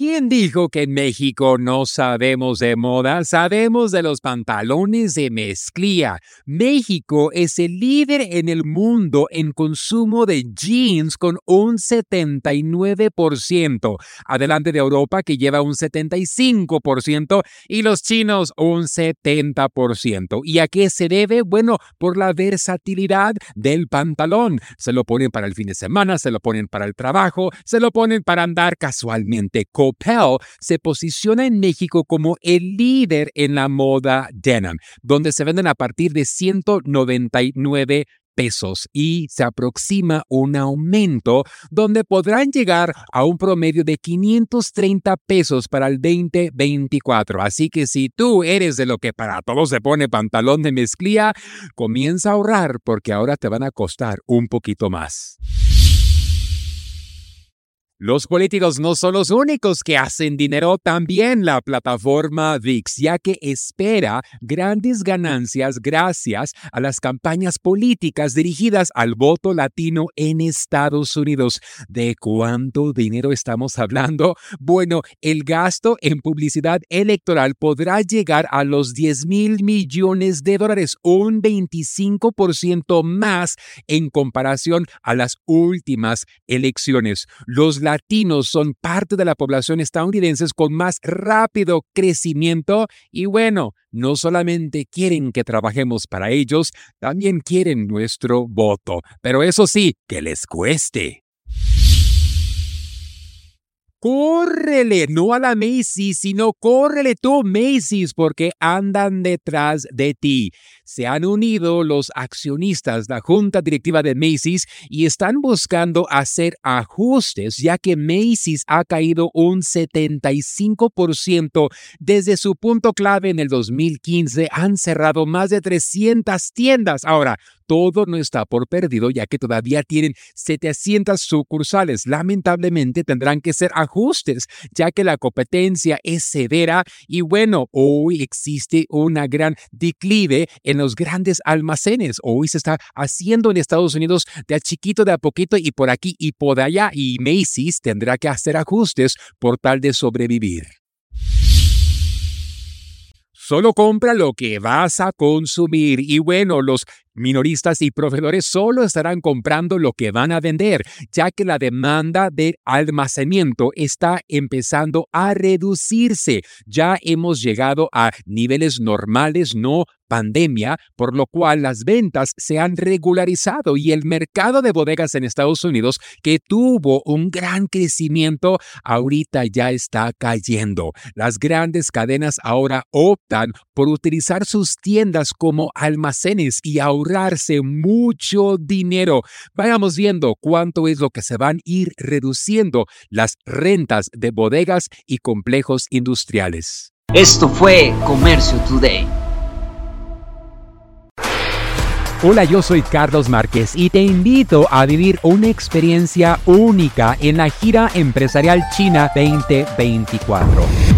¿Quién dijo que en México no sabemos de moda? Sabemos de los pantalones de mezclilla. México es el líder en el mundo en consumo de jeans con un 79%, adelante de Europa que lleva un 75% y los chinos un 70%. ¿Y a qué se debe? Bueno, por la versatilidad del pantalón. Se lo ponen para el fin de semana, se lo ponen para el trabajo, se lo ponen para andar casualmente con Coppel se posiciona en México como el líder en la moda denim, donde se venden a partir de 199 pesos y se aproxima un aumento donde podrán llegar a un promedio de 530 pesos para el 2024. Así que si tú eres de lo que para todos se pone pantalón de mezclilla, comienza a ahorrar porque ahora te van a costar un poquito más. Los políticos no son los únicos que hacen dinero, también la plataforma VIX, ya que espera grandes ganancias gracias a las campañas políticas dirigidas al voto latino en Estados Unidos. ¿De cuánto dinero estamos hablando? Bueno, el gasto en publicidad electoral podrá llegar a los 10 mil millones de dólares, un 25% más en comparación a las últimas elecciones. Los latinos son parte de la población estadounidense con más rápido crecimiento y bueno, no solamente quieren que trabajemos para ellos, también quieren nuestro voto. Pero eso sí, que les cueste. Córrele, no a la Macy's, sino córrele tú, Macy's, porque andan detrás de ti. Se han unido los accionistas, la junta directiva de Macy's, y están buscando hacer ajustes, ya que Macy's ha caído un 75% desde su punto clave en el 2015. Han cerrado más de 300 tiendas. Ahora, todo no está por perdido ya que todavía tienen 700 sucursales. Lamentablemente tendrán que ser ajustes ya que la competencia es severa y bueno, hoy existe una gran declive en los grandes almacenes. Hoy se está haciendo en Estados Unidos de a chiquito de a poquito y por aquí y por allá y Macy's tendrá que hacer ajustes por tal de sobrevivir. Solo compra lo que vas a consumir. Y bueno, los Minoristas y proveedores solo estarán comprando lo que van a vender, ya que la demanda de almacenamiento está empezando a reducirse. Ya hemos llegado a niveles normales, no pandemia, por lo cual las ventas se han regularizado y el mercado de bodegas en Estados Unidos, que tuvo un gran crecimiento, ahorita ya está cayendo. Las grandes cadenas ahora optan por utilizar sus tiendas como almacenes y ahorrar mucho dinero. Vayamos viendo cuánto es lo que se van a ir reduciendo las rentas de bodegas y complejos industriales. Esto fue Comercio Today. Hola, yo soy Carlos Márquez y te invito a vivir una experiencia única en la gira empresarial China 2024